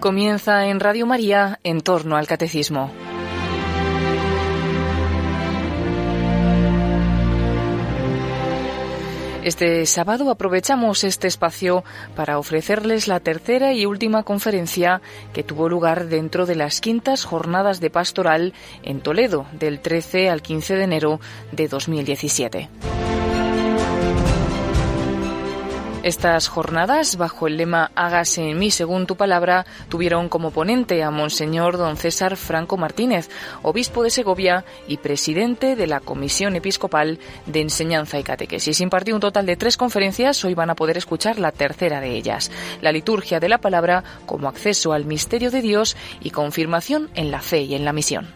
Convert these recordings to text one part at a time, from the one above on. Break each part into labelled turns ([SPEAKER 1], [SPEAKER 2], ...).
[SPEAKER 1] Comienza en Radio María en torno al catecismo. Este sábado aprovechamos este espacio para ofrecerles la tercera y última conferencia que tuvo lugar dentro de las quintas jornadas de pastoral en Toledo del 13 al 15 de enero de 2017. Estas jornadas, bajo el lema Hágase en mí según tu palabra, tuvieron como ponente a Monseñor don César Franco Martínez, obispo de Segovia y presidente de la Comisión Episcopal de Enseñanza y Catequesis. Impartió un total de tres conferencias, hoy van a poder escuchar la tercera de ellas, la liturgia de la palabra como acceso al misterio de Dios y confirmación en la fe y en la misión.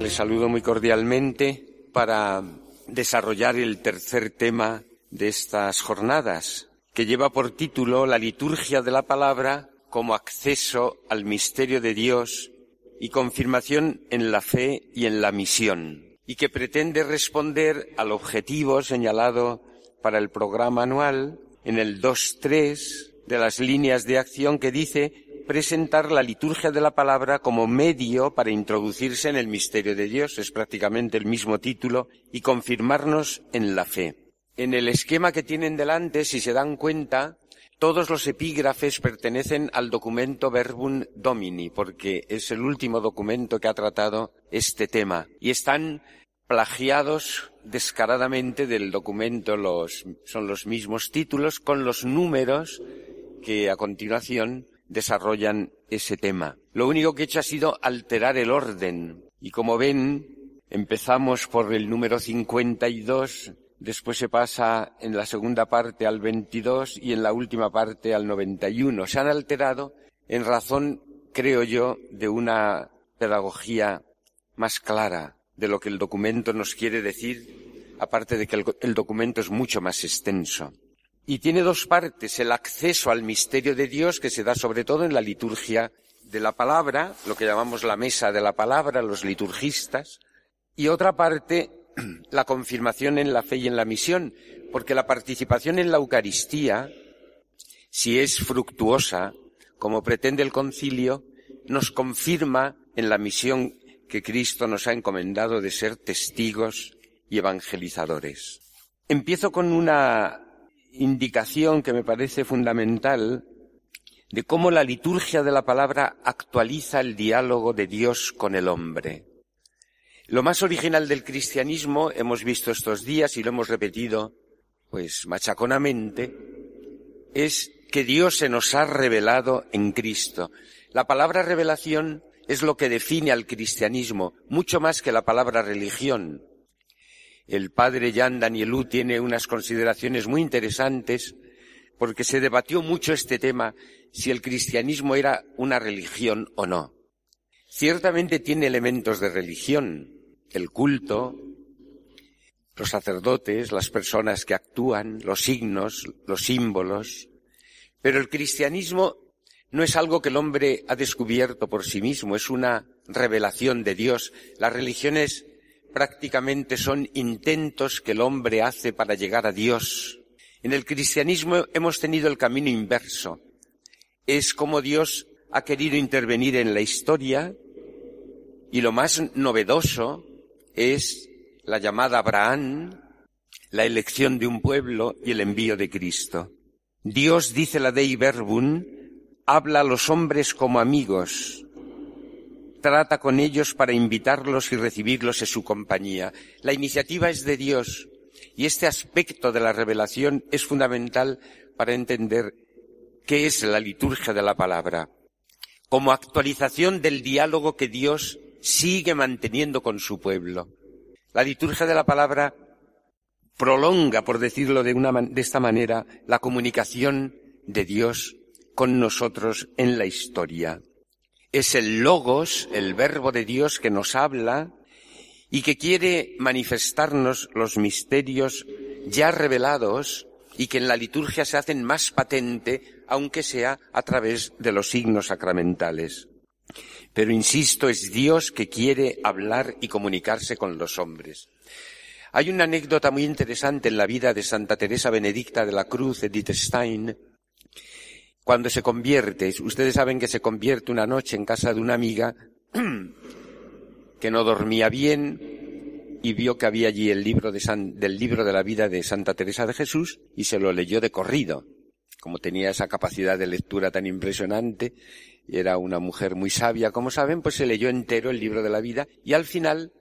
[SPEAKER 2] Les saludo muy cordialmente para desarrollar el tercer tema de estas jornadas, que lleva por título La liturgia de la palabra como acceso al misterio de Dios y confirmación en la fe y en la misión, y que pretende responder al objetivo señalado para el programa anual en el 2.3 de las líneas de acción que dice presentar la liturgia de la palabra como medio para introducirse en el misterio de Dios, es prácticamente el mismo título, y confirmarnos en la fe. En el esquema que tienen delante, si se dan cuenta, todos los epígrafes pertenecen al documento Verbum Domini, porque es el último documento que ha tratado este tema, y están plagiados descaradamente del documento, son los mismos títulos con los números que a continuación desarrollan ese tema. Lo único que he hecho ha sido alterar el orden. Y como ven, empezamos por el número 52, después se pasa en la segunda parte al 22 y en la última parte al 91. Se han alterado en razón, creo yo, de una pedagogía más clara de lo que el documento nos quiere decir, aparte de que el, el documento es mucho más extenso. Y tiene dos partes, el acceso al misterio de Dios, que se da sobre todo en la liturgia de la palabra, lo que llamamos la mesa de la palabra, los liturgistas, y otra parte, la confirmación en la fe y en la misión, porque la participación en la Eucaristía, si es fructuosa, como pretende el concilio, nos confirma en la misión que Cristo nos ha encomendado de ser testigos y evangelizadores. Empiezo con una indicación que me parece fundamental de cómo la liturgia de la palabra actualiza el diálogo de Dios con el hombre. Lo más original del cristianismo, hemos visto estos días y lo hemos repetido, pues machaconamente, es que Dios se nos ha revelado en Cristo. La palabra revelación es lo que define al cristianismo, mucho más que la palabra religión. El padre Jan Danielú tiene unas consideraciones muy interesantes porque se debatió mucho este tema si el cristianismo era una religión o no. Ciertamente tiene elementos de religión, el culto, los sacerdotes, las personas que actúan, los signos, los símbolos, pero el cristianismo no es algo que el hombre ha descubierto por sí mismo, es una revelación de Dios. Las religiones prácticamente son intentos que el hombre hace para llegar a Dios. En el cristianismo hemos tenido el camino inverso. Es como Dios ha querido intervenir en la historia y lo más novedoso es la llamada Abraham, la elección de un pueblo y el envío de Cristo. Dios, dice la Dei Verbum, habla a los hombres como amigos, trata con ellos para invitarlos y recibirlos en su compañía. La iniciativa es de Dios y este aspecto de la revelación es fundamental para entender qué es la liturgia de la palabra, como actualización del diálogo que Dios sigue manteniendo con su pueblo. La liturgia de la palabra prolonga, por decirlo de, una, de esta manera, la comunicación de Dios con nosotros en la historia es el logos, el verbo de Dios que nos habla y que quiere manifestarnos los misterios ya revelados y que en la liturgia se hacen más patente, aunque sea a través de los signos sacramentales. Pero insisto, es Dios que quiere hablar y comunicarse con los hombres. Hay una anécdota muy interesante en la vida de Santa Teresa Benedicta de la Cruz, Edith Stein, cuando se convierte, ustedes saben que se convierte una noche en casa de una amiga que no dormía bien y vio que había allí el libro de del libro de la vida de Santa Teresa de Jesús y se lo leyó de corrido. Como tenía esa capacidad de lectura tan impresionante, era una mujer muy sabia, como saben, pues se leyó entero el libro de la vida y al final,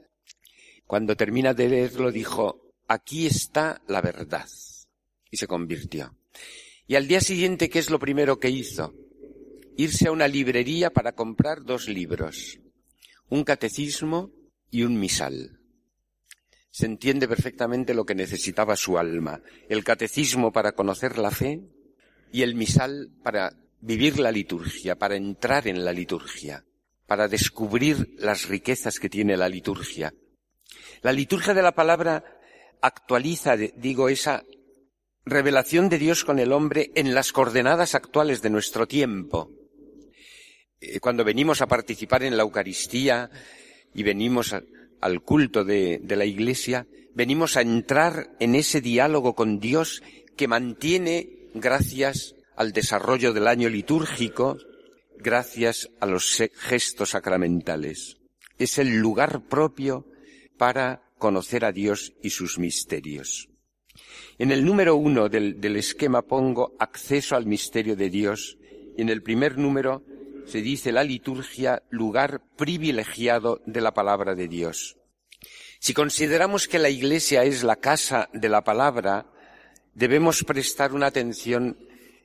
[SPEAKER 2] cuando termina de leerlo, dijo, aquí está la verdad. Y se convirtió. Y al día siguiente, ¿qué es lo primero que hizo? Irse a una librería para comprar dos libros, un catecismo y un misal. Se entiende perfectamente lo que necesitaba su alma, el catecismo para conocer la fe y el misal para vivir la liturgia, para entrar en la liturgia, para descubrir las riquezas que tiene la liturgia. La liturgia de la palabra actualiza, digo, esa revelación de Dios con el hombre en las coordenadas actuales de nuestro tiempo. Eh, cuando venimos a participar en la Eucaristía y venimos al culto de, de la Iglesia, venimos a entrar en ese diálogo con Dios que mantiene, gracias al desarrollo del año litúrgico, gracias a los gestos sacramentales. Es el lugar propio para conocer a Dios y sus misterios. En el número uno del, esquema pongo acceso al misterio de Dios y en el primer número se dice la liturgia lugar privilegiado de la palabra de Dios. Si consideramos que la Iglesia es la casa de la palabra, debemos prestar una atención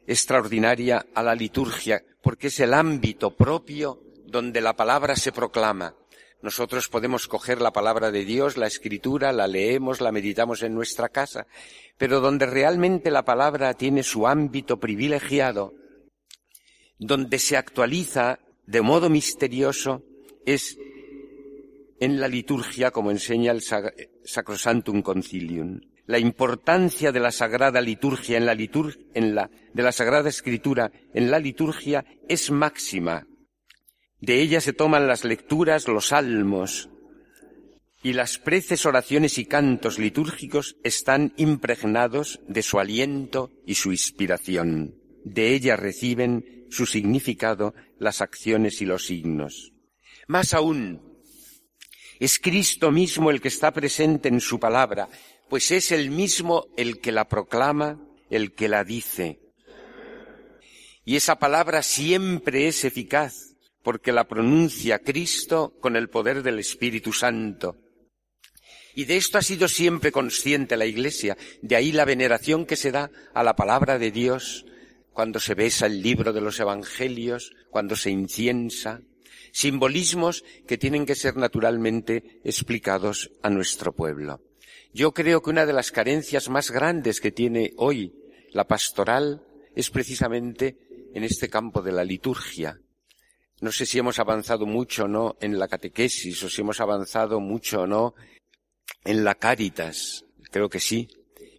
[SPEAKER 2] extraordinaria a la liturgia, porque es el ámbito propio donde la palabra se proclama. Nosotros podemos coger la palabra de Dios, la escritura, la leemos, la meditamos en nuestra casa, pero donde realmente la palabra tiene su ámbito privilegiado, donde se actualiza de modo misterioso, es en la liturgia, como enseña el Sacrosantum Concilium. La importancia de la sagrada liturgia en la, de la sagrada escritura en la liturgia es máxima. De ella se toman las lecturas, los salmos, y las preces, oraciones y cantos litúrgicos están impregnados de su aliento y su inspiración. De ella reciben su significado las acciones y los signos. Más aún, es Cristo mismo el que está presente en su palabra, pues es el mismo el que la proclama, el que la dice. Y esa palabra siempre es eficaz, porque la pronuncia Cristo con el poder del Espíritu Santo. Y de esto ha sido siempre consciente la Iglesia, de ahí la veneración que se da a la palabra de Dios cuando se besa el libro de los Evangelios, cuando se inciensa, simbolismos que tienen que ser naturalmente explicados a nuestro pueblo. Yo creo que una de las carencias más grandes que tiene hoy la pastoral es precisamente en este campo de la liturgia, no sé si hemos avanzado mucho o no en la catequesis o si hemos avanzado mucho o no en la caritas. Creo que sí.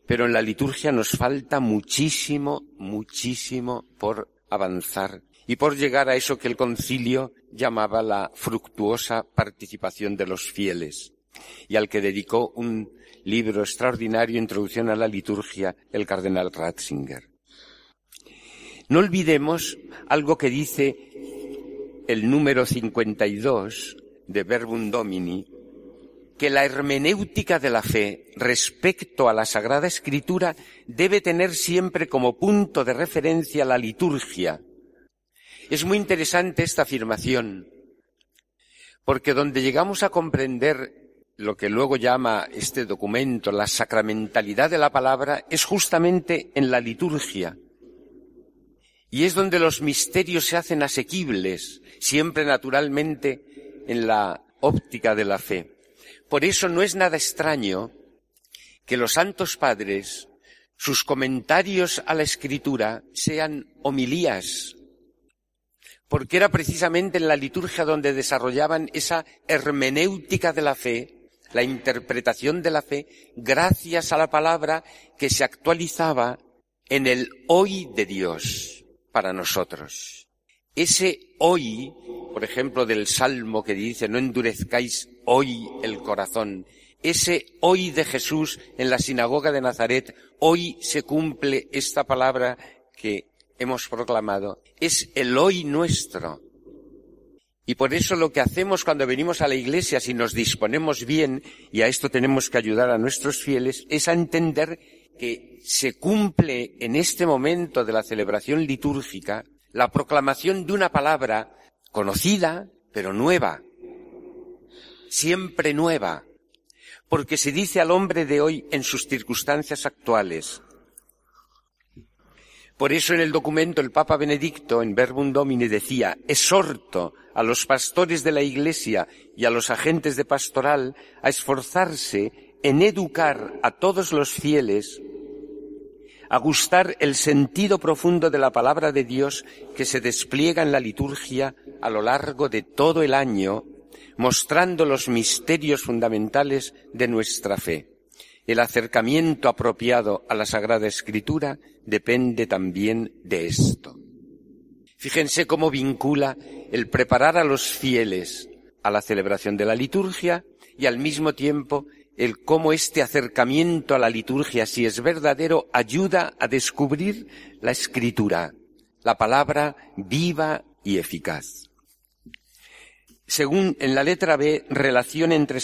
[SPEAKER 2] Pero en la liturgia nos falta muchísimo, muchísimo por avanzar y por llegar a eso que el concilio llamaba la fructuosa participación de los fieles y al que dedicó un libro extraordinario, Introducción a la Liturgia, el cardenal Ratzinger. No olvidemos algo que dice el número 52 de Verbum Domini, que la hermenéutica de la fe respecto a la Sagrada Escritura debe tener siempre como punto de referencia la liturgia. Es muy interesante esta afirmación, porque donde llegamos a comprender lo que luego llama este documento la sacramentalidad de la palabra es justamente en la liturgia. Y es donde los misterios se hacen asequibles, siempre naturalmente en la óptica de la fe. Por eso no es nada extraño que los santos padres, sus comentarios a la escritura sean homilías, porque era precisamente en la liturgia donde desarrollaban esa hermenéutica de la fe, la interpretación de la fe, gracias a la palabra que se actualizaba en el hoy de Dios para nosotros. Ese hoy, por ejemplo, del Salmo que dice, no endurezcáis hoy el corazón, ese hoy de Jesús en la sinagoga de Nazaret, hoy se cumple esta palabra que hemos proclamado, es el hoy nuestro. Y por eso lo que hacemos cuando venimos a la iglesia, si nos disponemos bien, y a esto tenemos que ayudar a nuestros fieles, es a entender que se cumple en este momento de la celebración litúrgica la proclamación de una palabra conocida, pero nueva, siempre nueva, porque se dice al hombre de hoy en sus circunstancias actuales. Por eso en el documento el Papa Benedicto en Verbum Domini decía, exhorto a los pastores de la Iglesia y a los agentes de pastoral a esforzarse en educar a todos los fieles a gustar el sentido profundo de la palabra de Dios que se despliega en la liturgia a lo largo de todo el año, mostrando los misterios fundamentales de nuestra fe. El acercamiento apropiado a la Sagrada Escritura depende también de esto. Fíjense cómo vincula el preparar a los fieles a la celebración de la liturgia y al mismo tiempo el cómo este acercamiento a la liturgia, si es verdadero, ayuda a descubrir la escritura, la palabra viva y eficaz. Según en la letra B, relación entre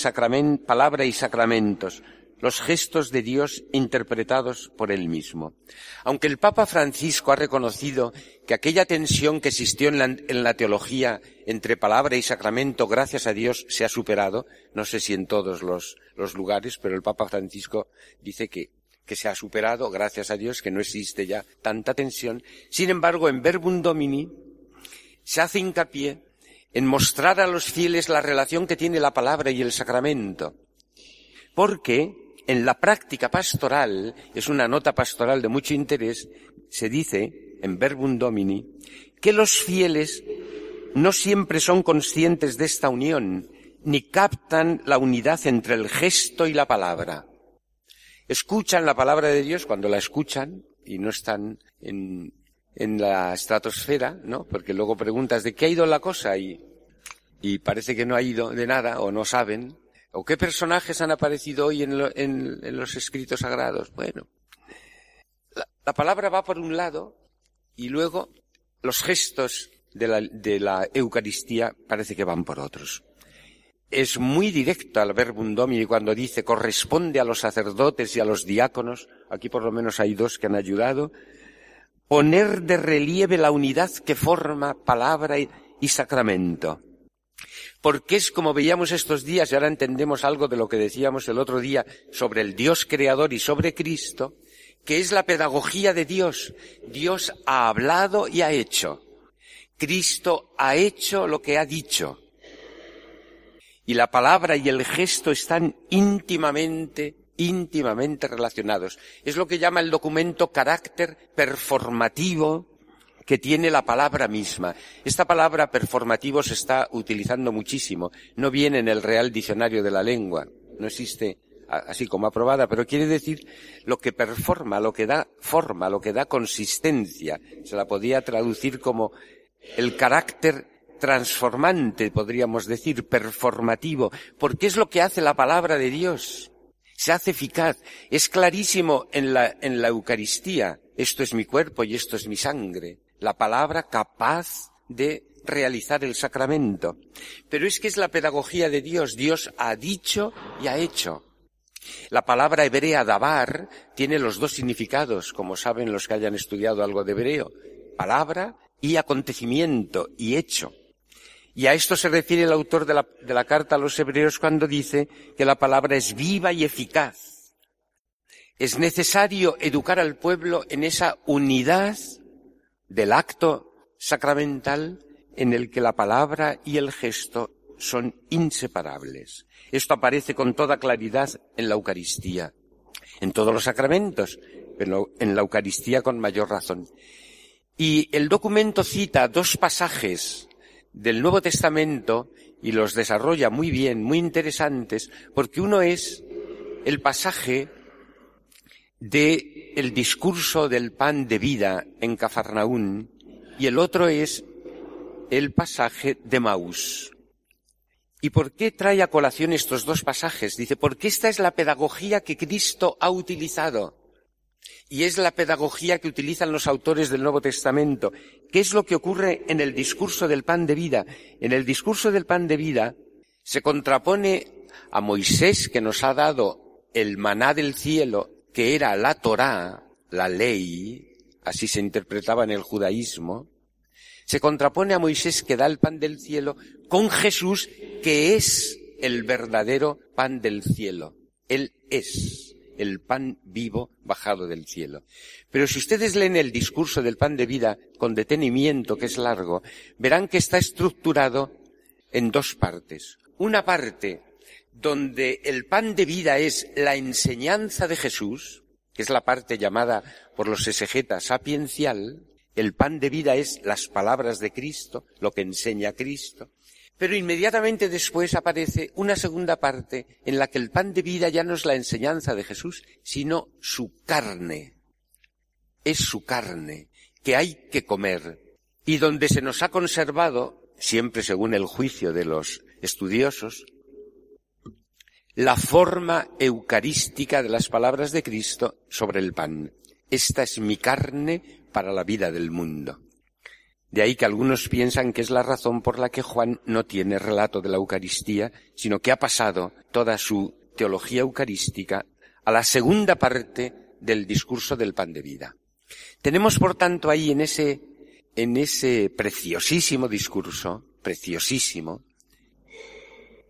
[SPEAKER 2] palabra y sacramentos, los gestos de Dios interpretados por él mismo. Aunque el Papa Francisco ha reconocido que aquella tensión que existió en la, teología entre palabra y sacramento, gracias a Dios, se ha superado, no sé si en todos los, lugares, pero el Papa Francisco dice que, que se ha superado, gracias a Dios, que no existe ya tanta tensión. Sin embargo, en Verbum Domini se hace hincapié en mostrar a los fieles la relación que tiene la palabra y el sacramento. Porque en la práctica pastoral, es una nota pastoral de mucho interés, se dice, en Verbum Domini, que los fieles no siempre son conscientes de esta unión, ni captan la unidad entre el gesto y la palabra. Escuchan la palabra de Dios cuando la escuchan y no están en, en la estratosfera, ¿no? Porque luego preguntas de qué ha ido la cosa y, y parece que no ha ido de nada o no saben. ¿O qué personajes han aparecido hoy en, los escritos sagrados? Bueno, la, palabra va por un lado y luego los gestos de la, Eucaristía parece que van por otros. Es muy directo al verbum domini cuando dice corresponde a los sacerdotes y a los diáconos, aquí por lo menos hay dos que han ayudado, poner de relieve la unidad que forma palabra y sacramento porque es como veíamos estos días y ahora entendemos algo de lo que decíamos el otro día sobre el Dios creador y sobre Cristo, que es la pedagogía de Dios. Dios ha hablado y ha hecho. Cristo ha hecho lo que ha dicho. Y la palabra y el gesto están íntimamente, íntimamente relacionados. Es lo que llama el documento carácter performativo que tiene la palabra misma. Esta palabra performativo se está utilizando muchísimo. No viene en el Real Diccionario de la Lengua. No existe así como aprobada, pero quiere decir lo que performa, lo que da forma, lo que da consistencia. Se la podía traducir como el carácter transformante, podríamos decir, performativo, porque es lo que hace la palabra de Dios. Se hace eficaz. Es clarísimo en la, en la Eucaristía. Esto es mi cuerpo y esto es mi sangre la palabra capaz de realizar el sacramento. Pero es que es la pedagogía de Dios. Dios ha dicho y ha hecho. La palabra hebrea dabar tiene los dos significados, como saben los que hayan estudiado algo de hebreo. Palabra y acontecimiento y hecho. Y a esto se refiere el autor de la, de la carta a los hebreos cuando dice que la palabra es viva y eficaz. Es necesario educar al pueblo en esa unidad del acto sacramental en el que la palabra y el gesto son inseparables. Esto aparece con toda claridad en la Eucaristía, en todos los sacramentos, pero en la Eucaristía con mayor razón. Y el documento cita dos pasajes del Nuevo Testamento y los desarrolla muy bien, muy interesantes, porque uno es el pasaje de el discurso del pan de vida en Cafarnaún y el otro es el pasaje de Maús. ¿Y por qué trae a colación estos dos pasajes? Dice, porque esta es la pedagogía que Cristo ha utilizado. Y es la pedagogía que utilizan los autores del Nuevo Testamento. ¿Qué es lo que ocurre en el discurso del pan de vida? En el discurso del pan de vida se contrapone a Moisés que nos ha dado el maná del cielo, que era la Torá, la ley, así se interpretaba en el judaísmo, se contrapone a Moisés que da el pan del cielo con Jesús que es el verdadero pan del cielo. Él es el pan vivo bajado del cielo. Pero si ustedes leen el discurso del pan de vida con detenimiento, que es largo, verán que está estructurado en dos partes. Una parte donde el pan de vida es la enseñanza de Jesús, que es la parte llamada por los exegetas sapiencial, el pan de vida es las palabras de Cristo, lo que enseña Cristo. Pero inmediatamente después aparece una segunda parte en la que el pan de vida ya no es la enseñanza de Jesús, sino su carne. Es su carne que hay que comer y donde se nos ha conservado, siempre según el juicio de los estudiosos, la forma eucarística de las palabras de Cristo sobre el pan. Esta es mi carne para la vida del mundo. De ahí que algunos piensan que es la razón por la que Juan no tiene relato de la Eucaristía, sino que ha pasado toda su teología eucarística a la segunda parte del discurso del pan de vida. Tenemos, por tanto, ahí en ese, en ese preciosísimo discurso, preciosísimo,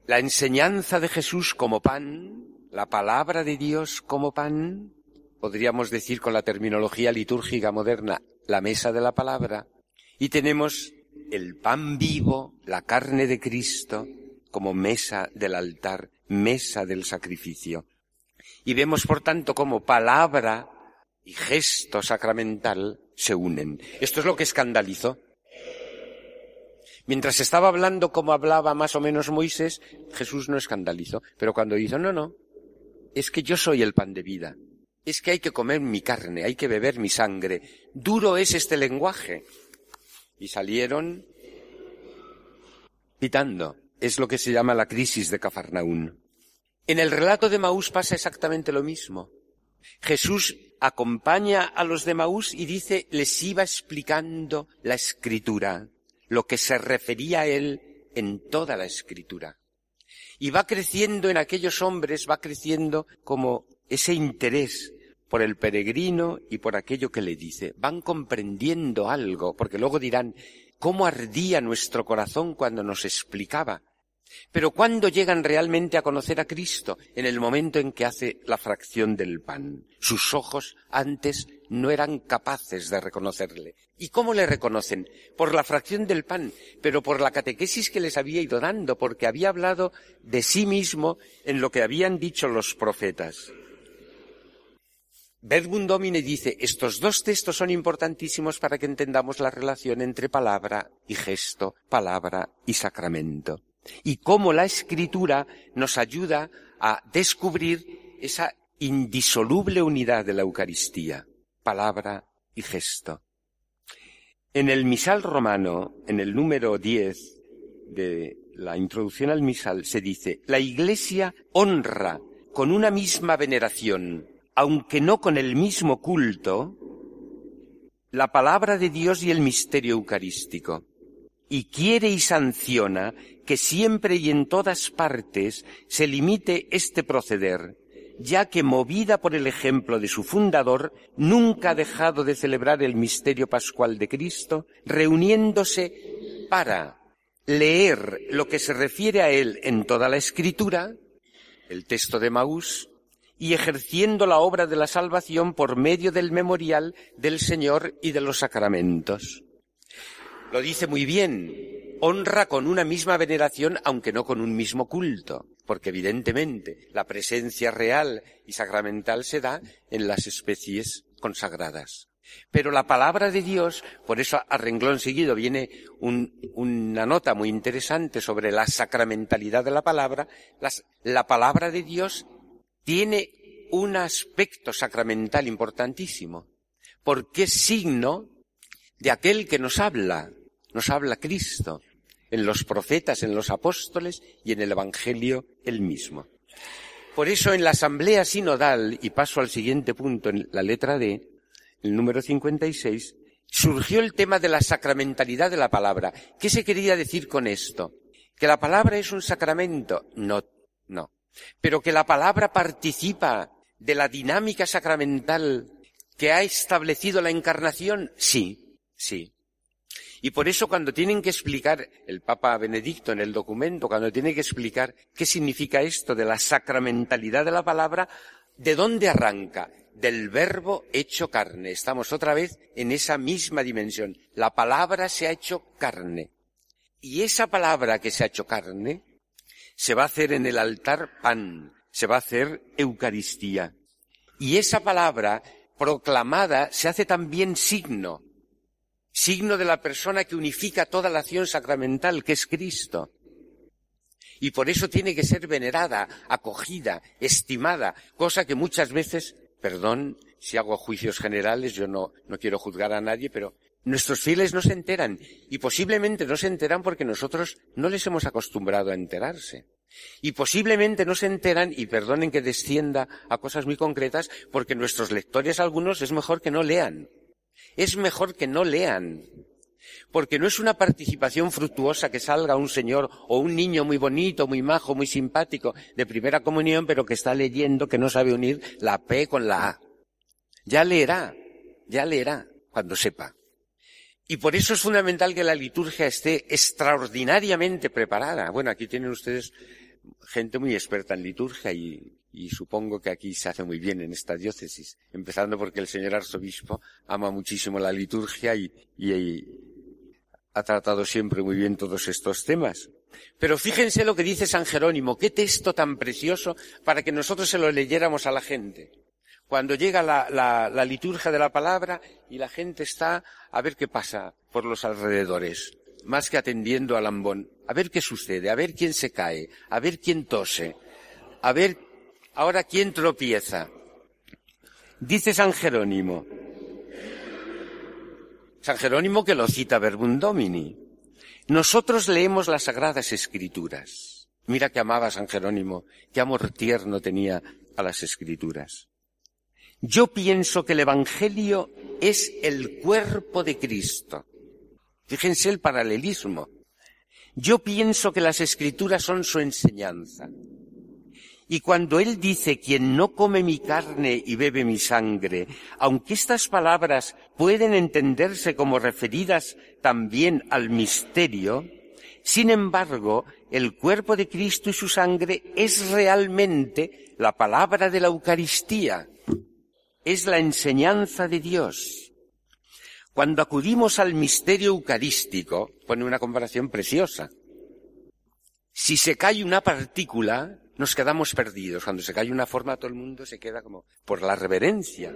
[SPEAKER 2] la enseñanza de Jesús como pan, la palabra de Dios como pan, podríamos decir con la terminología litúrgica moderna, la mesa de la palabra, y tenemos el pan vivo, la carne de Cristo, como mesa del altar, mesa del sacrificio. Y vemos, por tanto, como palabra y gesto sacramental se unen. Esto es lo que escandalizó. Mientras estaba hablando como hablaba más o menos Moisés, Jesús no escandalizó. Pero cuando dijo, no, no, es que yo soy el pan de vida. Es que hay que comer mi carne, hay que beber mi sangre. Duro es este lenguaje y salieron pitando. Es lo que se llama la crisis de Cafarnaún. En el relato de Maús pasa exactamente lo mismo. Jesús acompaña a los de Maús y dice, les iba explicando la escritura, lo que se refería a él en toda la escritura. Y va creciendo en aquellos hombres, va creciendo como ese interés por el peregrino y por aquello que le dice. Van comprendiendo algo, porque luego dirán, ¿cómo ardía nuestro corazón cuando nos explicaba? Pero ¿cuándo llegan realmente a conocer a Cristo? En el momento en que hace la fracción del pan. Sus ojos antes no eran capaces de reconocerle. ¿Y cómo le reconocen? Por la fracción del pan, pero por la catequesis que les había ido dando, porque había hablado de sí mismo en lo que habían dicho los profetas. Bedmund Domine dice, estos dos textos son importantísimos para que entendamos la relación entre palabra y gesto, palabra y sacramento. Y cómo la escritura nos ayuda a descubrir esa indisoluble unidad de la Eucaristía, palabra y gesto. En el misal romano, en el número 10 de la introducción al misal, se dice, la Iglesia honra con una misma veneración aunque no con el mismo culto, la palabra de Dios y el misterio eucarístico, y quiere y sanciona que siempre y en todas partes se limite este proceder, ya que movida por el ejemplo de su fundador, nunca ha dejado de celebrar el misterio pascual de Cristo, reuniéndose para leer lo que se refiere a él en toda la escritura, el texto de Maús, y ejerciendo la obra de la salvación por medio del memorial del Señor y de los sacramentos. Lo dice muy bien, honra con una misma veneración, aunque no con un mismo culto, porque evidentemente la presencia real y sacramental se da en las especies consagradas. Pero la palabra de Dios, por eso a renglón seguido viene una nota muy interesante sobre la sacramentalidad de la palabra, la palabra de Dios tiene un aspecto sacramental importantísimo, porque es signo de aquel que nos habla, nos habla Cristo, en los profetas, en los apóstoles y en el Evangelio el mismo. Por eso en la Asamblea Sinodal, y paso al siguiente punto en la letra D, el número 56, surgió el tema de la sacramentalidad de la palabra. ¿Qué se quería decir con esto? ¿Que la palabra es un sacramento? No, no. Pero que la palabra participa de la dinámica sacramental que ha establecido la encarnación? Sí, sí. Y por eso cuando tienen que explicar, el Papa Benedicto en el documento, cuando tiene que explicar qué significa esto de la sacramentalidad de la palabra, ¿de dónde arranca? Del verbo hecho carne. Estamos otra vez en esa misma dimensión. La palabra se ha hecho carne. Y esa palabra que se ha hecho carne se va a hacer en el altar pan, se va a hacer Eucaristía. Y esa palabra proclamada se hace también signo, signo de la persona que unifica toda la acción sacramental, que es Cristo. Y por eso tiene que ser venerada, acogida, estimada, cosa que muchas veces, perdón si hago juicios generales, yo no, no quiero juzgar a nadie, pero nuestros fieles no se enteran y posiblemente no se enteran porque nosotros no les hemos acostumbrado a enterarse. Y posiblemente no se enteran, y perdonen que descienda a cosas muy concretas, porque nuestros lectores algunos es mejor que no lean. Es mejor que no lean. Porque no es una participación fructuosa que salga un señor o un niño muy bonito, muy majo, muy simpático de primera comunión, pero que está leyendo que no sabe unir la P con la A. Ya leerá, ya leerá cuando sepa. Y por eso es fundamental que la liturgia esté extraordinariamente preparada. Bueno, aquí tienen ustedes gente muy experta en liturgia y, supongo que aquí se hace muy bien en esta diócesis, empezando porque el señor arzobispo ama muchísimo la liturgia y, y ha tratado siempre muy bien todos estos temas. Pero fíjense lo que dice San Jerónimo, qué texto tan precioso para que nosotros se lo leyéramos a la gente. Cuando llega la, la, la, liturgia de la palabra y la gente está a ver qué pasa por los alrededores más que atendiendo al ambón. A ver qué sucede, a ver quién se cae, a ver quién tose, a ver ahora quién tropieza. Dice San Jerónimo, San Jerónimo que lo cita Verbum Domini. Nosotros leemos las Sagradas Escrituras. Mira que amaba San Jerónimo, qué amor tierno tenía a las Escrituras. Yo pienso que el Evangelio es el cuerpo de Cristo. Fíjense el paralelismo. Yo pienso que las escrituras son su enseñanza. Y cuando Él dice, quien no come mi carne y bebe mi sangre, aunque estas palabras pueden entenderse como referidas también al misterio, sin embargo, el cuerpo de Cristo y su sangre es realmente la palabra de la Eucaristía, es la enseñanza de Dios. Cuando acudimos al misterio eucarístico, pone una comparación preciosa. Si se cae una partícula, nos quedamos perdidos. Cuando se cae una forma, todo el mundo se queda como por la reverencia.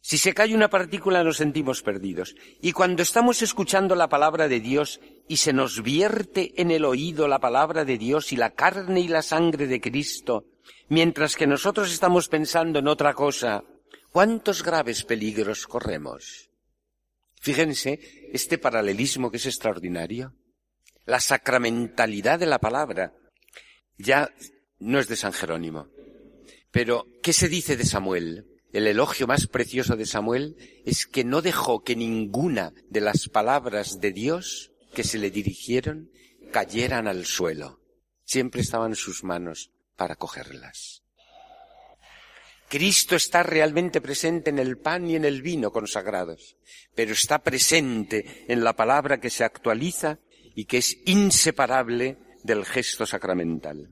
[SPEAKER 2] Si se cae una partícula, nos sentimos perdidos. Y cuando estamos escuchando la palabra de Dios y se nos vierte en el oído la palabra de Dios y la carne y la sangre de Cristo, mientras que nosotros estamos pensando en otra cosa, ¿cuántos graves peligros corremos? Fíjense este paralelismo que es extraordinario. La sacramentalidad de la palabra ya no es de San Jerónimo. Pero, ¿qué se dice de Samuel? El elogio más precioso de Samuel es que no dejó que ninguna de las palabras de Dios que se le dirigieron cayeran al suelo. Siempre estaban sus manos para cogerlas. Cristo está realmente presente en el pan y en el vino consagrados, pero está presente en la palabra que se actualiza y que es inseparable del gesto sacramental.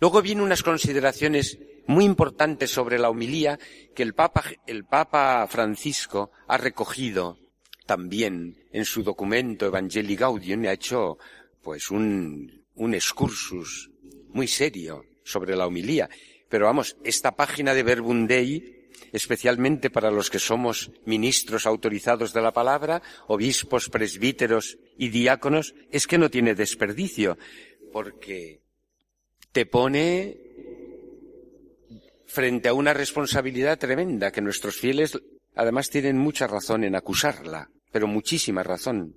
[SPEAKER 2] Luego vienen unas consideraciones muy importantes sobre la homilía que el Papa, el Papa Francisco ha recogido también en su documento Evangelii Gaudium y ha hecho pues un, un excursus muy serio sobre la homilía pero vamos, esta página de Verbum especialmente para los que somos ministros autorizados de la palabra, obispos, presbíteros y diáconos, es que no tiene desperdicio, porque te pone frente a una responsabilidad tremenda que nuestros fieles además tienen mucha razón en acusarla, pero muchísima razón.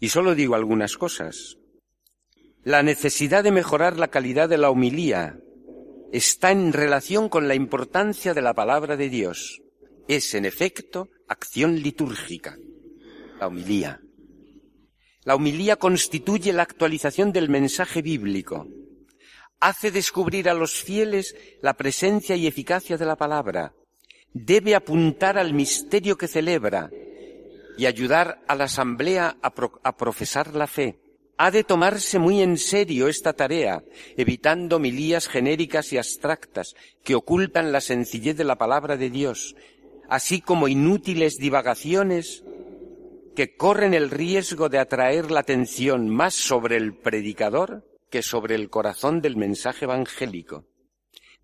[SPEAKER 2] Y solo digo algunas cosas. La necesidad de mejorar la calidad de la homilía está en relación con la importancia de la palabra de Dios. Es, en efecto, acción litúrgica, la humilía. La humilía constituye la actualización del mensaje bíblico. Hace descubrir a los fieles la presencia y eficacia de la palabra. Debe apuntar al misterio que celebra y ayudar a la asamblea a, profesar la fe ha de tomarse muy en serio esta tarea, evitando milías genéricas y abstractas que ocultan la sencillez de la palabra de Dios, así como inútiles divagaciones que corren el riesgo de atraer la atención más sobre el predicador que sobre el corazón del mensaje evangélico.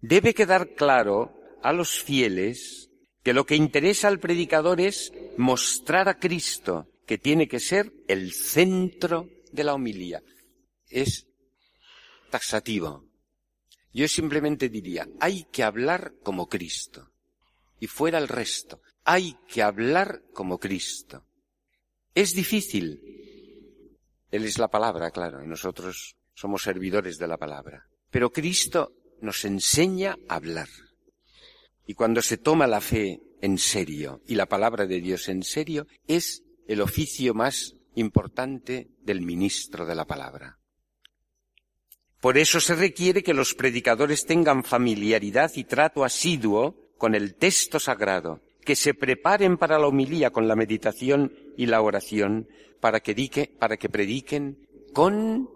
[SPEAKER 2] Debe quedar claro a los fieles que lo que interesa al predicador es mostrar a Cristo, que tiene que ser el centro de la homilía. Es taxativo. Yo simplemente diría, hay que hablar como Cristo. Y fuera el resto. Hay que hablar como Cristo. Es difícil. Él es la palabra, claro, y nosotros somos servidores de la palabra. Pero Cristo nos enseña a hablar. Y cuando se toma la fe en serio y la palabra de Dios en serio, es el oficio más importante del ministro de la palabra. Por eso se requiere que los predicadores tengan familiaridad y trato asiduo con el texto sagrado, que se preparen para la homilía con la meditación y la oración, para que, para que prediquen con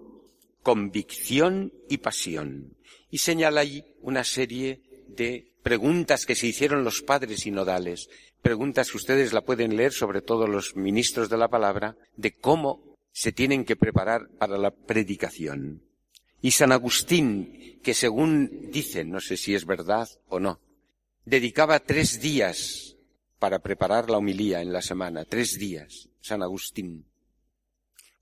[SPEAKER 2] convicción y pasión. Y señala ahí una serie de preguntas que se hicieron los padres sinodales preguntas que ustedes la pueden leer, sobre todo los ministros de la palabra, de cómo se tienen que preparar para la predicación. Y San Agustín, que según dicen, no sé si es verdad o no, dedicaba tres días para preparar la homilía en la semana, tres días, San Agustín.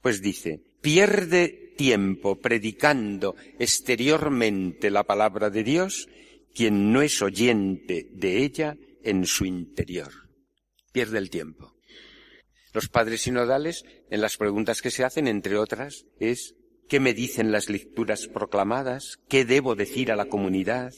[SPEAKER 2] Pues dice, pierde tiempo predicando exteriormente la palabra de Dios quien no es oyente de ella en su interior. Pierde el tiempo. Los padres sinodales, en las preguntas que se hacen, entre otras, es ¿qué me dicen las lecturas proclamadas? ¿Qué debo decir a la comunidad?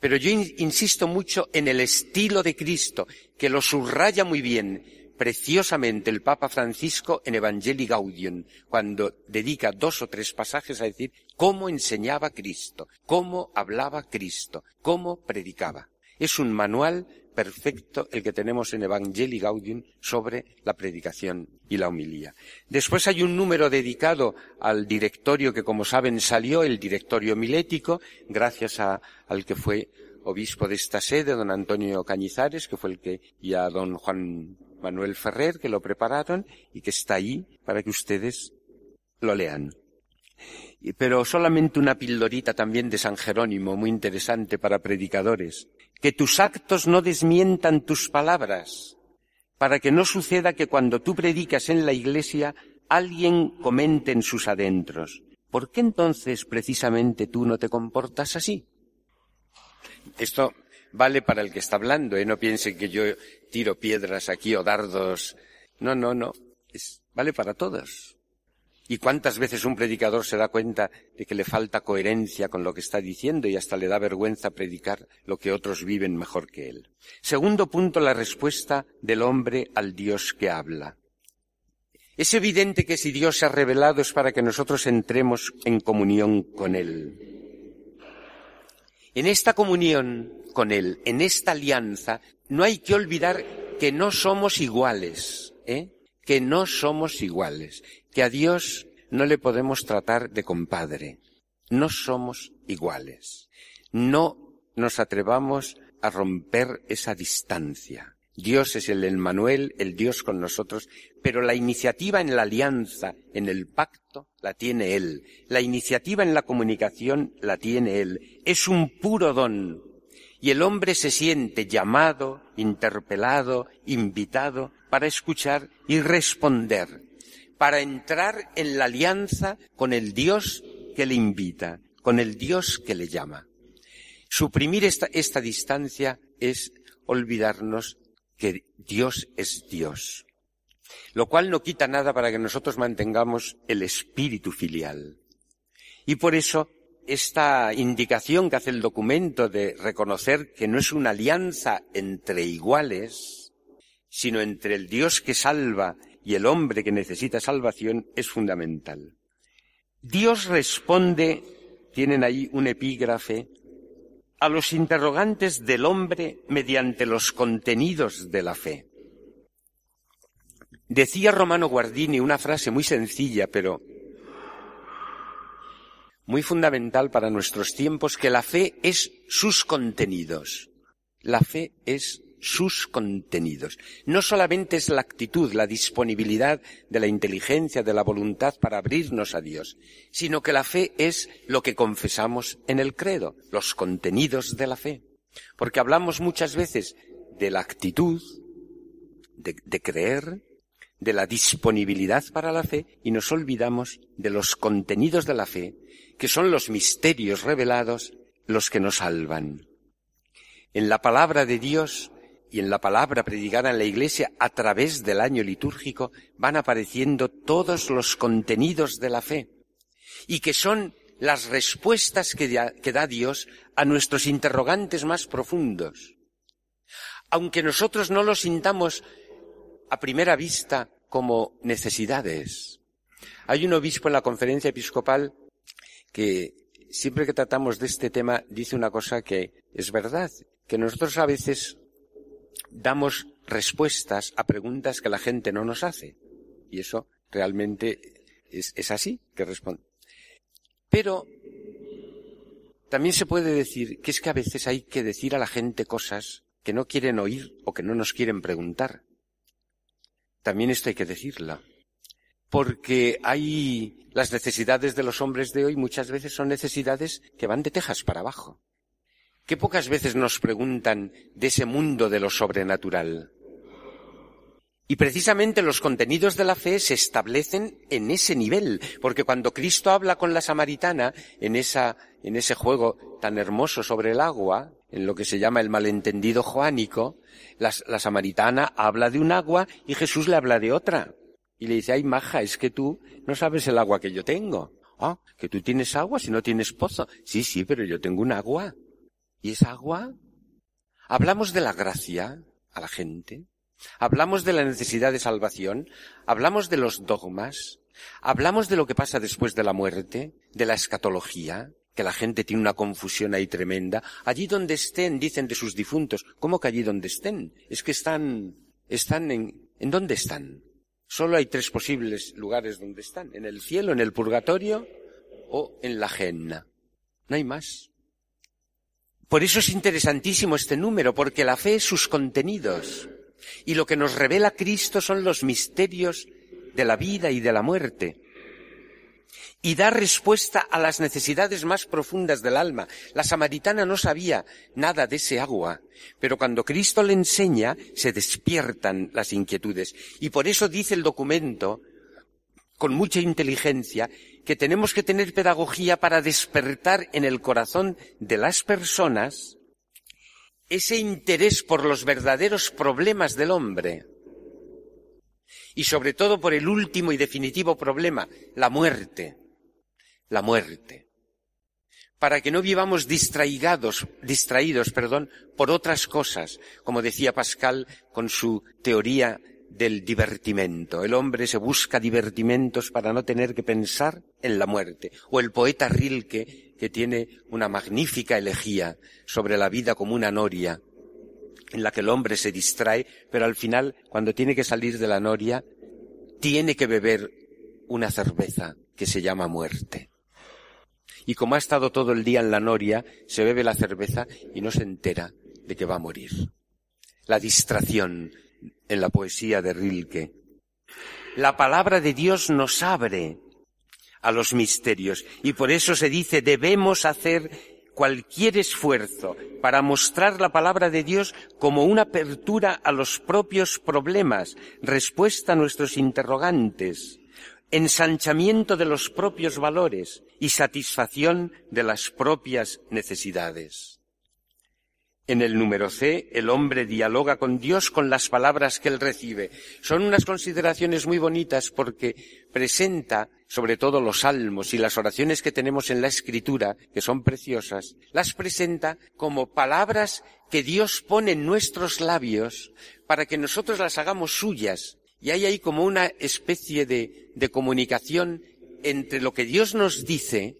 [SPEAKER 2] Pero yo insisto mucho en el estilo de Cristo, que lo subraya muy bien preciosamente el Papa Francisco en Evangelii Gaudium, cuando dedica dos o tres pasajes a decir cómo enseñaba Cristo, cómo hablaba Cristo, cómo predicaba. Es un manual perfecto el que tenemos en Evangelii Gaudium sobre la predicación y la homilía. Después hay un número dedicado al directorio que, como saben, salió, el directorio milético, gracias al que fue obispo de esta sede, don Antonio Cañizares, que fue el que, y a don Juan Manuel Ferrer, que lo prepararon y que está ahí para que ustedes lo lean. Pero solamente una pildorita también de San Jerónimo, muy interesante para predicadores que tus actos no desmientan tus palabras, para que no suceda que cuando tú predicas en la iglesia alguien comente en sus adentros. ¿Por qué entonces precisamente tú no te comportas así? Esto vale para el que está hablando, ¿eh? No piensen que yo tiro piedras aquí o dardos. No, no, no. Vale para todos. ¿Y cuántas veces un predicador se da cuenta de que le falta coherencia con lo que está diciendo y hasta le da vergüenza predicar lo que otros viven mejor que él? Segundo punto, la respuesta del hombre al Dios que habla. Es evidente que si Dios se ha revelado es para que nosotros entremos en comunión con Él. En esta comunión con Él, en esta alianza, no hay que olvidar que no somos iguales, ¿eh? que no somos iguales, que a Dios no le podemos tratar de compadre. No somos iguales. No nos atrevamos a romper esa distancia. Dios es el Emmanuel, el Dios con nosotros, pero la iniciativa en la alianza, en el pacto, la tiene Él. La iniciativa en la comunicación la tiene Él. Es un puro don. Y el hombre se siente llamado, interpelado, invitado para escuchar y responder, para entrar en la alianza con el Dios que le invita, con el Dios que le llama. Suprimir esta, distancia es olvidarnos que Dios es Dios, lo cual no quita nada para que nosotros mantengamos el espíritu filial. Y por eso esta indicación que hace el documento de reconocer que no es una alianza entre iguales, sino entre el Dios que salva y el hombre que necesita salvación es fundamental. Dios responde, tienen ahí un epígrafe, a los interrogantes del hombre mediante los contenidos de la fe. Decía Romano Guardini una frase muy sencilla, pero muy fundamental para nuestros tiempos, que la fe es sus contenidos. La fe es sus contenidos. No solamente es la actitud, la disponibilidad de la inteligencia, de la voluntad para abrirnos a Dios, sino que la fe es lo que confesamos en el credo, los contenidos de la fe. Porque hablamos muchas veces de la actitud, de, creer, de la disponibilidad para la fe y nos olvidamos de los contenidos de la fe, que son los misterios revelados los que nos salvan. En la palabra de Dios y en la palabra predicada en la Iglesia a través del año litúrgico van apareciendo todos los contenidos de la fe y que son las respuestas que da, Dios a nuestros interrogantes más profundos. Aunque nosotros no los sintamos a primera vista como necesidades. Hay un obispo en la conferencia episcopal que siempre que tratamos de este tema dice una cosa que es verdad, que nosotros a veces damos respuestas a preguntas que la gente no nos hace. Y eso realmente es, así que responde. Pero también se puede decir que es que a veces hay que decir a la gente cosas que no quieren oír o que no nos quieren preguntar. También esto hay que decirla. Porque hay las necesidades de los hombres de hoy muchas veces son necesidades que van de tejas para abajo que pocas veces nos preguntan de ese mundo de lo sobrenatural. Y precisamente los contenidos de la fe se establecen en ese nivel, porque cuando Cristo habla con la samaritana en esa, en ese juego tan hermoso sobre el agua, en lo que se llama el malentendido joánico, la, la samaritana habla de un agua y Jesús le habla de otra. Y le dice, ay maja, es que tú no sabes el agua que yo tengo. Ah, que tú tienes agua si no tienes pozo. Sí, sí, pero yo tengo un agua. ¿Y es agua? Hablamos de la gracia a la gente, hablamos de la necesidad de salvación, hablamos de los dogmas, hablamos de lo que pasa después de la muerte, de la escatología, que la gente tiene una confusión ahí tremenda. Allí donde estén, dicen de sus difuntos, ¿cómo que allí donde estén? Es que están, están en, ¿en dónde están? Solo hay tres posibles lugares donde están, en el cielo, en el purgatorio o en la genna. No hay más. Por eso es interesantísimo este número, porque la fe es sus contenidos. Y lo que nos revela Cristo son los misterios de la vida y de la muerte. Y da respuesta a las necesidades más profundas del alma. La samaritana no sabía nada de ese agua, pero cuando Cristo le enseña, se despiertan las inquietudes. Y por eso dice el documento, con mucha inteligencia, que tenemos que tener pedagogía para despertar en el corazón de las personas ese interés por los verdaderos problemas del hombre. Y sobre todo por el último y definitivo problema, la muerte, la muerte, para que no vivamos distraídos, distraídos, perdón, por otras cosas, como decía Pascal con su teoría del divertimento. El hombre se busca divertimentos para no tener que pensar en la muerte. O el poeta Rilke, que tiene una magnífica elegía sobre la vida como una noria, en la que el hombre se distrae, pero al final, cuando tiene que salir de la noria, tiene que beber una cerveza que se llama muerte. Y como ha estado todo el día en la noria, se bebe la cerveza y no se entera de que va a morir. La distracción, en la poesía de Rilke. La palabra de Dios nos abre a los misterios y por eso se dice debemos hacer cualquier esfuerzo para mostrar la palabra de Dios como una apertura a los propios problemas, respuesta a nuestros interrogantes, ensanchamiento de los propios valores y satisfacción de las propias necesidades. En el número C, el hombre dialoga con Dios con las palabras que él recibe. Son unas consideraciones muy bonitas porque presenta, sobre todo los salmos y las oraciones que tenemos en la escritura, que son preciosas, las presenta como palabras que Dios pone en nuestros labios para que nosotros las hagamos suyas. Y hay ahí como una especie de, comunicación entre lo que Dios nos dice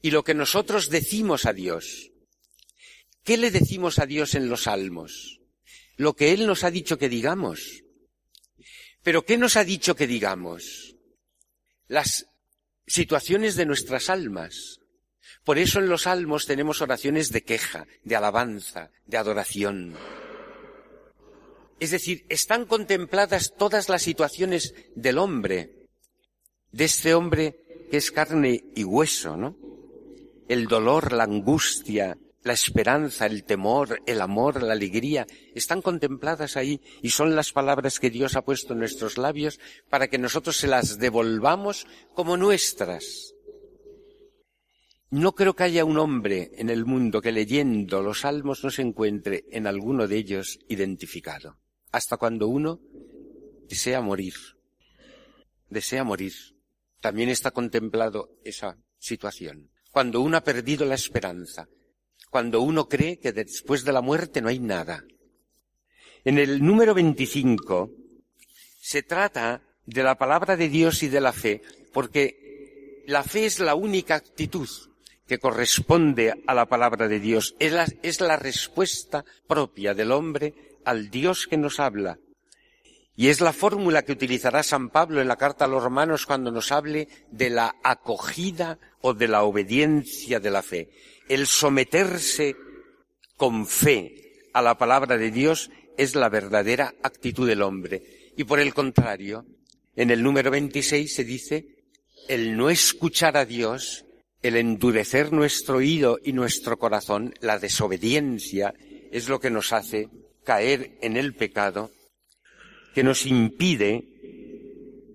[SPEAKER 2] y lo que nosotros decimos a Dios. ¿Qué le decimos a Dios en los salmos? Lo que Él nos ha dicho que digamos. Pero ¿qué nos ha dicho que digamos? Las situaciones de nuestras almas. Por eso en los salmos tenemos oraciones de queja, de alabanza, de adoración. Es decir, están contempladas todas las situaciones del hombre, de este hombre que es carne y hueso, ¿no? El dolor, la angustia, la esperanza, el temor, el amor, la alegría, están contempladas ahí y son las palabras que Dios ha puesto en nuestros labios para que nosotros se las devolvamos como nuestras. No creo que haya un hombre en el mundo que leyendo los salmos no se encuentre en alguno de ellos identificado, hasta cuando uno desea morir, desea morir. También está contemplado esa situación. Cuando uno ha perdido la esperanza, cuando uno cree que después de la muerte no hay nada. En el número 25 se trata de la palabra de Dios y de la fe, porque la fe es la única actitud que corresponde a la palabra de Dios, es la, es la respuesta propia del hombre al Dios que nos habla. Y es la fórmula que utilizará San Pablo en la carta a los romanos cuando nos hable de la acogida o de la obediencia de la fe el someterse con fe a la palabra de Dios es la verdadera actitud del hombre. Y por el contrario, en el número 26 se dice, el no escuchar a Dios, el endurecer nuestro oído y nuestro corazón, la desobediencia, es lo que nos hace caer en el pecado, que nos impide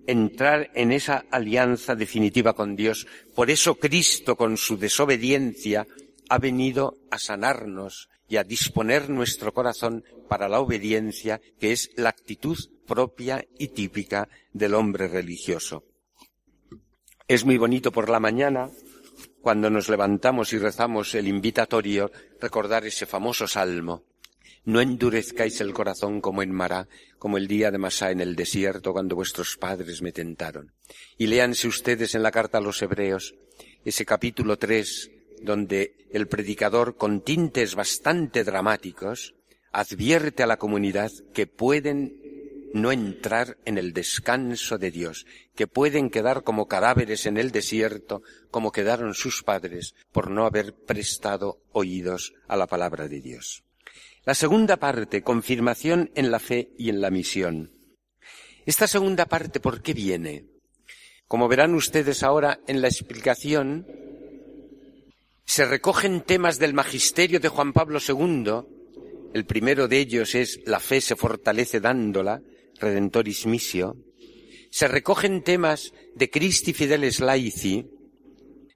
[SPEAKER 2] entrar en esa alianza definitiva con Dios. Por eso Cristo, con su desobediencia, ha venido a sanarnos y a disponer nuestro corazón para la obediencia, que es la actitud propia y típica del hombre religioso. Es muy bonito por la mañana, cuando nos levantamos y rezamos el invitatorio, recordar ese famoso salmo. No endurezcáis el corazón como en Mará, como el día de Masá en el desierto, cuando vuestros padres me tentaron. Y léanse ustedes en la carta a los Hebreos, ese capítulo tres, donde el predicador, con tintes bastante dramáticos, advierte a la comunidad que pueden no entrar en el descanso de Dios, que pueden quedar como cadáveres en el desierto, como quedaron sus padres, por no haber prestado oídos a la palabra de Dios. La segunda parte, confirmación en la fe y en la misión. Esta segunda parte, ¿por qué viene? Como verán ustedes ahora en la explicación, se recogen temas del magisterio de Juan Pablo II. El primero de ellos es la fe se fortalece dándola, Redentoris Missio. Se recogen temas de Christi Fideles Laici,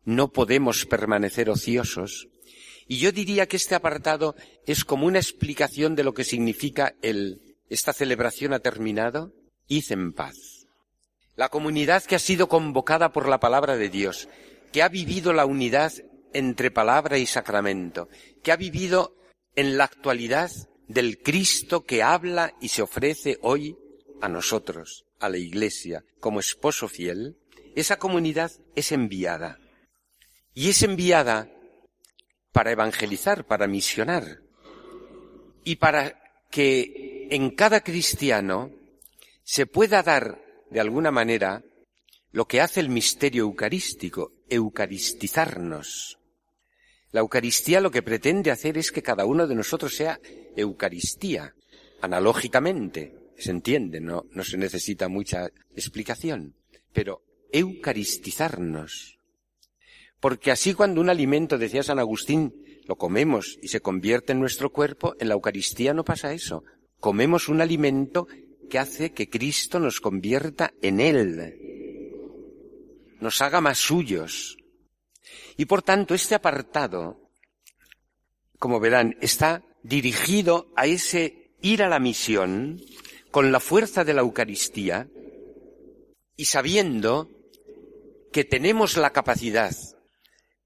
[SPEAKER 2] no podemos permanecer ociosos. Y yo diría que este apartado es como una explicación de lo que significa el esta celebración ha terminado, id en paz. La comunidad que ha sido convocada por la palabra de Dios, que ha vivido la unidad entre palabra y sacramento, que ha vivido en la actualidad del Cristo que habla y se ofrece hoy a nosotros, a la Iglesia, como esposo fiel, esa comunidad es enviada. Y es enviada para evangelizar, para misionar, y para que en cada cristiano se pueda dar, de alguna manera, lo que hace el misterio eucarístico, eucaristizarnos, la Eucaristía lo que pretende hacer es que cada uno de nosotros sea Eucaristía, analógicamente, se entiende, no, no se necesita mucha explicación, pero eucaristizarnos. Porque así cuando un alimento, decía San Agustín, lo comemos y se convierte en nuestro cuerpo, en la Eucaristía no pasa eso. Comemos un alimento que hace que Cristo nos convierta en Él, nos haga más suyos, y por tanto, este apartado, como verán, está dirigido a ese ir a la misión con la fuerza de la Eucaristía y sabiendo que tenemos la capacidad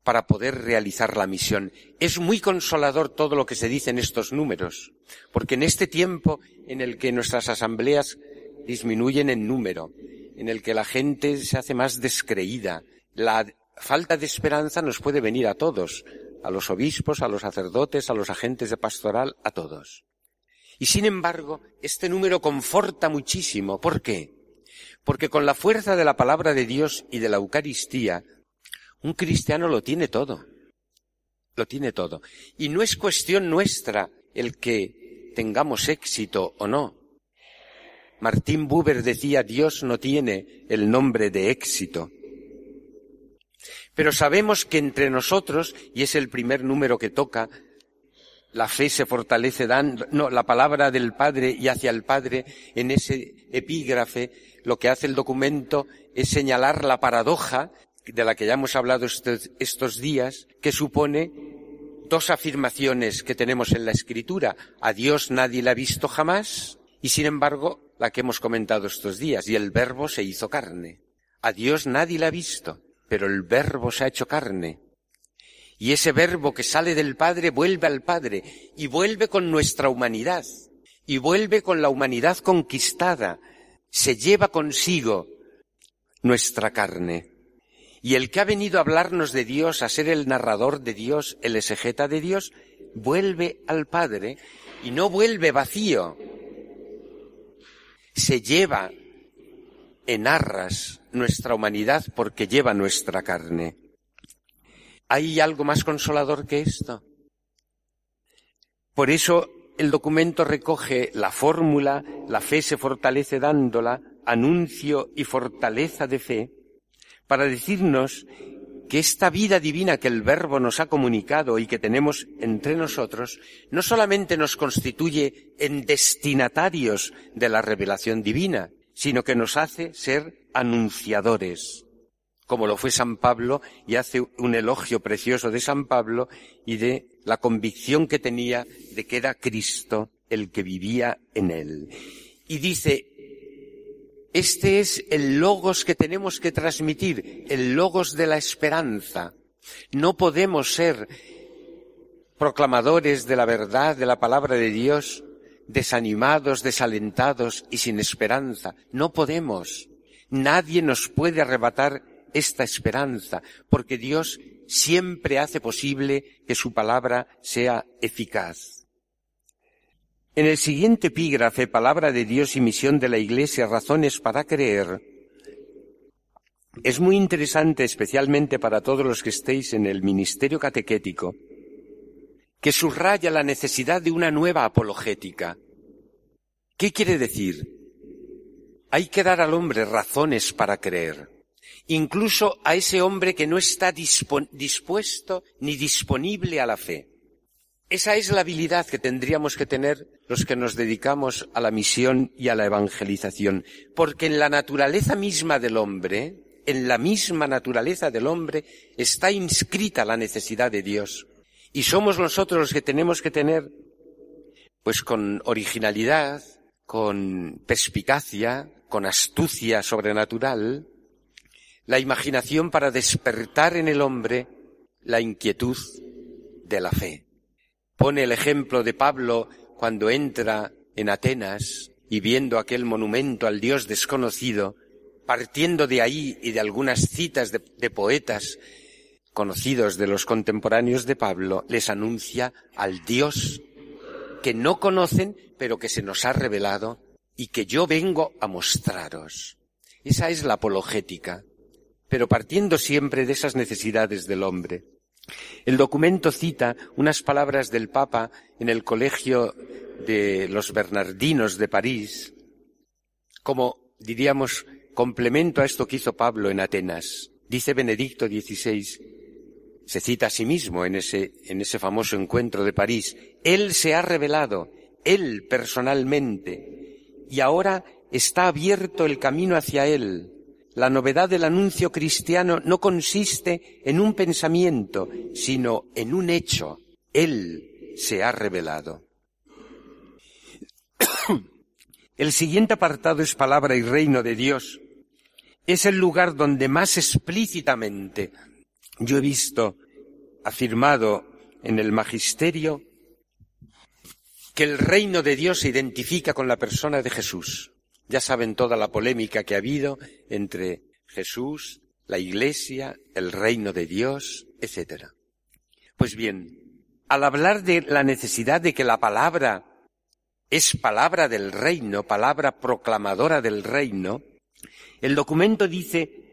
[SPEAKER 2] para poder realizar la misión. Es muy consolador todo lo que se dice en estos números, porque en este tiempo en el que nuestras asambleas disminuyen en número, en el que la gente se hace más descreída, la falta de esperanza nos puede venir a todos, a los obispos, a los sacerdotes, a los agentes de pastoral, a todos. Y sin embargo, este número conforta muchísimo. ¿Por qué? Porque con la fuerza de la palabra de Dios y de la Eucaristía, un cristiano lo tiene todo. Lo tiene todo. Y no es cuestión nuestra el que tengamos éxito o no. Martín Buber decía, Dios no tiene el nombre de éxito. Pero sabemos que entre nosotros, y es el primer número que toca, la fe se fortalece dando, no, la palabra del Padre y hacia el Padre en ese epígrafe, lo que hace el documento es señalar la paradoja de la que ya hemos hablado estos, estos días, que supone dos afirmaciones que tenemos en la Escritura. A Dios nadie la ha visto jamás, y sin embargo, la que hemos comentado estos días, y el Verbo se hizo carne. A Dios nadie la ha visto, pero el Verbo se ha hecho carne. Y ese Verbo que sale del Padre vuelve al Padre, y vuelve con nuestra humanidad, y vuelve con la humanidad conquistada, se lleva consigo nuestra carne. Y el que ha venido a hablarnos de Dios, a ser el narrador de Dios, el exegeta de Dios, vuelve al Padre y no vuelve vacío. Se lleva en arras nuestra humanidad porque lleva nuestra carne. ¿Hay algo más consolador que esto? Por eso el documento recoge la fórmula, la fe se fortalece dándola, anuncio y fortaleza de fe, para decirnos que esta vida divina que el Verbo nos ha comunicado y que tenemos entre nosotros, no solamente nos constituye en destinatarios de la revelación divina, sino que nos hace ser anunciadores, como lo fue San Pablo, y hace un elogio precioso de San Pablo y de la convicción que tenía de que era Cristo el que vivía en él. Y dice, este es el logos que tenemos que transmitir, el logos de la esperanza. No podemos ser proclamadores de la verdad, de la palabra de Dios, desanimados, desalentados y sin esperanza. No podemos. Nadie nos puede arrebatar esta esperanza, porque Dios siempre hace posible que su palabra sea eficaz. En el siguiente epígrafe, Palabra de Dios y Misión de la Iglesia, Razones para Creer, es muy interesante, especialmente para todos los que estéis en el ministerio catequético, que subraya la necesidad de una nueva apologética. ¿Qué quiere decir? Hay que dar al hombre razones para creer, incluso a ese hombre que no está dispuesto ni disponible a la fe. Esa es la habilidad que tendríamos que tener los que nos dedicamos a la misión y a la evangelización, porque en la naturaleza misma del hombre, en la misma naturaleza del hombre, está inscrita la necesidad de Dios. Y somos nosotros los que tenemos que tener, pues con originalidad, con perspicacia, con astucia sobrenatural, la imaginación para despertar en el hombre la inquietud de la fe. Pone el ejemplo de Pablo cuando entra en Atenas y viendo aquel monumento al Dios desconocido, partiendo de ahí y de algunas citas de, de poetas conocidos de los contemporáneos de Pablo, les anuncia al Dios que no conocen, pero que se nos ha revelado y que yo vengo a mostraros. Esa es la apologética, pero partiendo siempre de esas necesidades del hombre. El documento cita unas palabras del Papa en el Colegio de los Bernardinos de París, como diríamos complemento a esto que hizo Pablo en Atenas. Dice Benedicto XVI, se cita a sí mismo en ese, en ese famoso encuentro de París. Él se ha revelado, él personalmente, y ahora está abierto el camino hacia él. La novedad del anuncio cristiano no consiste en un pensamiento, sino en un hecho. Él se ha revelado. El siguiente apartado es palabra y reino de Dios. Es el lugar donde más explícitamente yo he visto afirmado en el magisterio que el reino de Dios se identifica con la persona de Jesús. Ya saben toda la polémica que ha habido entre Jesús, la Iglesia, el reino de Dios, etc. Pues bien, al hablar de la necesidad de que la palabra es palabra del reino, palabra proclamadora del reino, el documento dice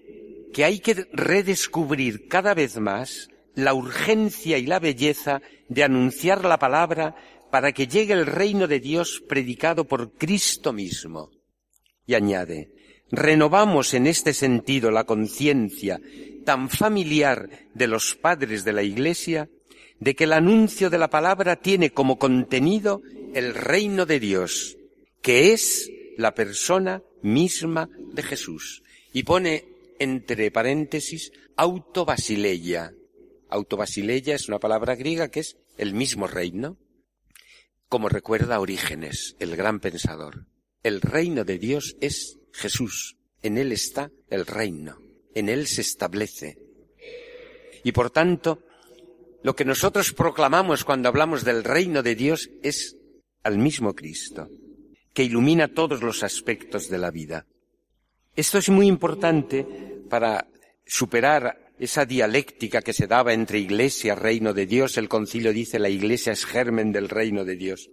[SPEAKER 2] que hay que redescubrir cada vez más la urgencia y la belleza de anunciar la palabra para que llegue el reino de Dios predicado por Cristo mismo. Y añade, renovamos en este sentido la conciencia tan familiar de los padres de la Iglesia de que el anuncio de la palabra tiene como contenido el reino de Dios, que es la persona misma de Jesús. Y pone entre paréntesis autobasileia. Autobasileia es una palabra griega que es el mismo reino, como recuerda Orígenes, el gran pensador. El reino de Dios es Jesús. En Él está el reino. En Él se establece. Y por tanto, lo que nosotros proclamamos cuando hablamos del reino de Dios es al mismo Cristo, que ilumina todos los aspectos de la vida. Esto es muy importante para superar esa dialéctica que se daba entre iglesia, reino de Dios. El concilio dice la iglesia es germen del reino de Dios.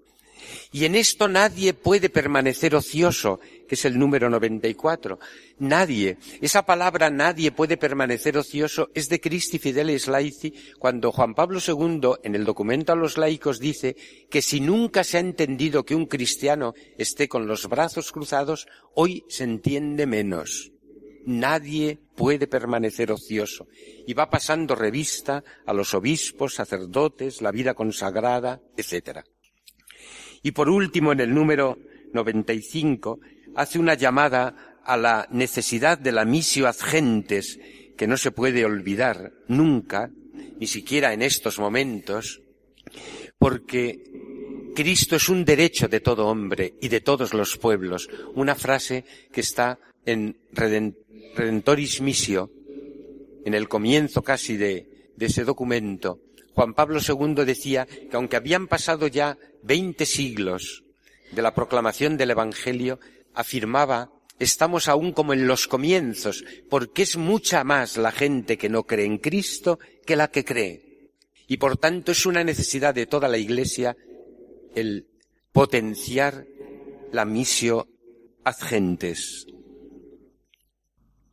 [SPEAKER 2] Y en esto nadie puede permanecer ocioso, que es el número 94. Nadie. Esa palabra nadie puede permanecer ocioso es de Christi Fidelis Laici cuando Juan Pablo II en el documento a los laicos dice que si nunca se ha entendido que un cristiano esté con los brazos cruzados, hoy se entiende menos. Nadie puede permanecer ocioso. Y va pasando revista a los obispos, sacerdotes, la vida consagrada, etc. Y por último, en el número 95, hace una llamada a la necesidad de la misio ad gentes, que no se puede olvidar nunca, ni siquiera en estos momentos, porque Cristo es un derecho de todo hombre y de todos los pueblos. Una frase que está en Redentoris Missio, en el comienzo casi de, de ese documento, Juan Pablo II decía que aunque habían pasado ya veinte siglos de la proclamación del Evangelio, afirmaba estamos aún como en los comienzos, porque es mucha más la gente que no cree en Cristo que la que cree. Y por tanto es una necesidad de toda la Iglesia el potenciar la misio ad gentes.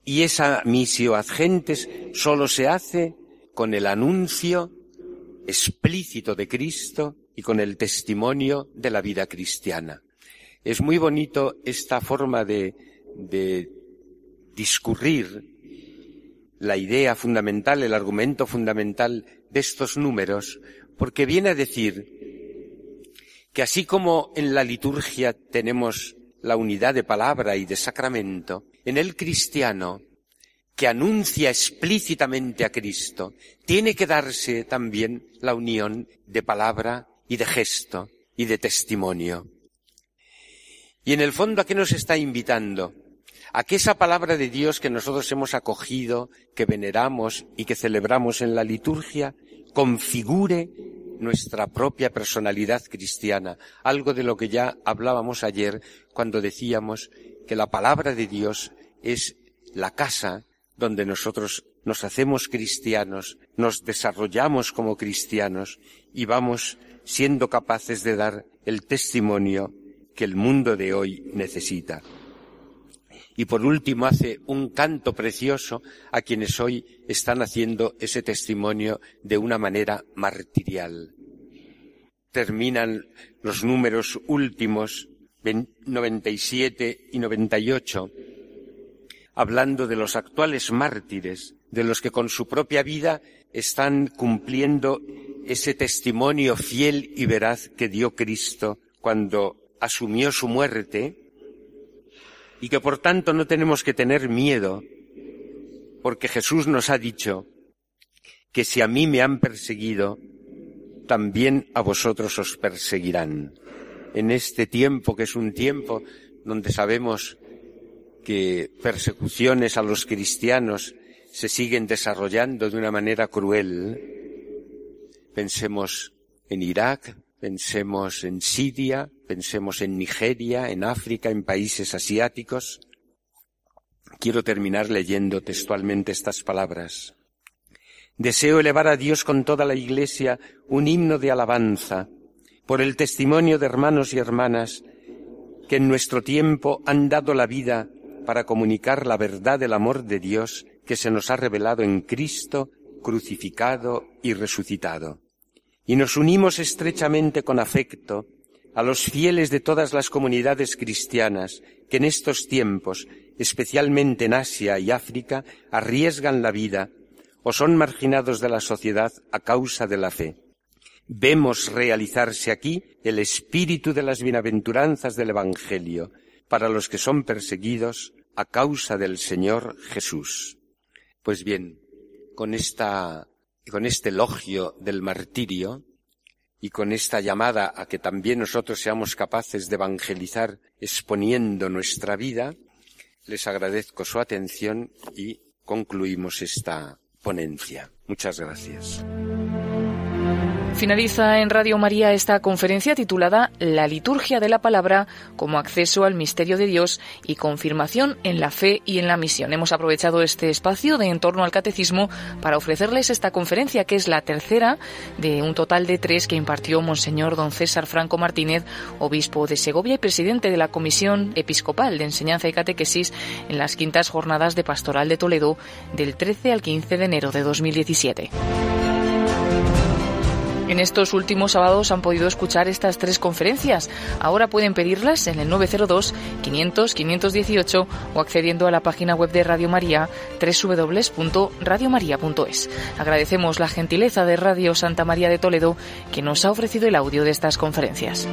[SPEAKER 2] Y esa misio ad gentes solo se hace con el anuncio explícito de Cristo y con el testimonio de la vida cristiana. Es muy bonito esta forma de, de discurrir la idea fundamental, el argumento fundamental de estos números, porque viene a decir que así como en la liturgia tenemos la unidad de palabra y de sacramento, en el cristiano que anuncia explícitamente a Cristo, tiene que darse también la unión de palabra y de gesto y de testimonio. Y en el fondo, ¿a qué nos está invitando? A que esa palabra de Dios que nosotros hemos acogido, que veneramos y que celebramos en la liturgia, configure nuestra propia personalidad cristiana, algo de lo que ya hablábamos ayer cuando decíamos que la palabra de Dios es la casa donde nosotros nos hacemos cristianos, nos desarrollamos como cristianos y vamos siendo capaces de dar el testimonio que el mundo de hoy necesita. Y por último hace un canto precioso a quienes hoy están haciendo ese testimonio de una manera martirial. Terminan los números últimos, 97 y 98, hablando de los actuales mártires, de los que con su propia vida están cumpliendo ese testimonio fiel y veraz que dio Cristo cuando asumió su muerte y que por tanto no tenemos que tener miedo porque Jesús nos ha dicho que si a mí me han perseguido, también a vosotros os perseguirán. En este tiempo, que es un tiempo donde sabemos que persecuciones a los cristianos se siguen desarrollando de una manera cruel, pensemos en Irak, pensemos en Siria, pensemos en Nigeria, en África, en países asiáticos. Quiero terminar leyendo textualmente estas palabras. Deseo elevar a Dios con toda la Iglesia un himno de alabanza por el testimonio de hermanos y hermanas que en nuestro tiempo han dado la vida para comunicar la verdad del amor de Dios que se nos ha revelado en Cristo crucificado y resucitado. Y nos unimos estrechamente con afecto a los fieles de todas las comunidades cristianas que en estos tiempos, especialmente en Asia y África, arriesgan la vida o son marginados de la sociedad a causa de la fe. Vemos realizarse aquí el espíritu de las bienaventuranzas del Evangelio para los que son perseguidos a causa del Señor Jesús. Pues bien, con esta, con este elogio del martirio y con esta llamada a que también nosotros seamos capaces de evangelizar exponiendo nuestra vida, les agradezco su atención y concluimos esta ponencia. Muchas gracias.
[SPEAKER 1] Finaliza en Radio María esta conferencia titulada La liturgia de la palabra como acceso al misterio de Dios y confirmación en la fe y en la misión. Hemos aprovechado este espacio de entorno al catecismo para ofrecerles esta conferencia que es la tercera de un total de tres que impartió Monseñor don César Franco Martínez, obispo de Segovia y presidente de la Comisión Episcopal de Enseñanza y Catequesis en las quintas jornadas de Pastoral de Toledo del 13 al 15 de enero de 2017. En estos últimos sábados han podido escuchar estas tres conferencias. Ahora pueden pedirlas en el 902 500 518 o accediendo a la página web de Radio María www.radiomaria.es. Agradecemos la gentileza de Radio Santa María de Toledo que nos ha ofrecido el audio de estas conferencias.